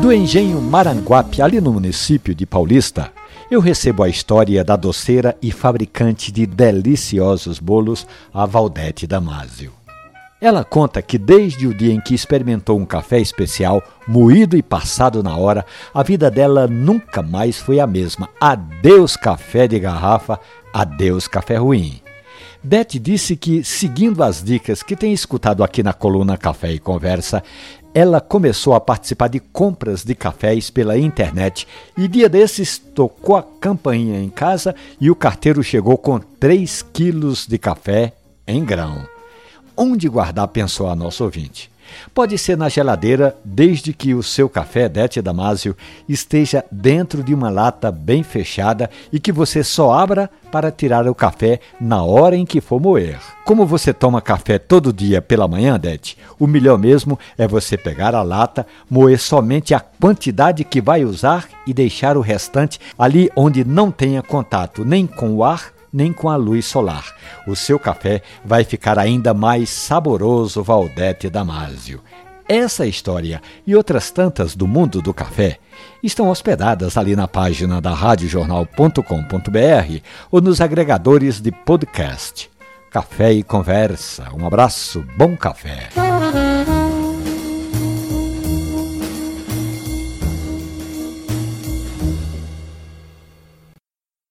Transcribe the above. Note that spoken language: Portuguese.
Do engenho Maranguape, ali no município de Paulista, eu recebo a história da doceira e fabricante de deliciosos bolos, a Valdete Damásio. Ela conta que desde o dia em que experimentou um café especial, moído e passado na hora, a vida dela nunca mais foi a mesma. Adeus café de garrafa, adeus café ruim. Beth disse que, seguindo as dicas que tem escutado aqui na coluna Café e Conversa, ela começou a participar de compras de cafés pela internet e dia desses tocou a campainha em casa e o carteiro chegou com 3 quilos de café em grão. Onde guardar, pensou a nossa ouvinte. Pode ser na geladeira, desde que o seu café Dete Damásio esteja dentro de uma lata bem fechada e que você só abra para tirar o café na hora em que for moer. Como você toma café todo dia pela manhã, Dete, o melhor mesmo é você pegar a lata, moer somente a quantidade que vai usar e deixar o restante ali onde não tenha contato nem com o ar nem com a luz solar. O seu café vai ficar ainda mais saboroso, Valdete Damásio. Essa história e outras tantas do mundo do café estão hospedadas ali na página da radiojornal.com.br ou nos agregadores de podcast. Café e conversa. Um abraço, bom café.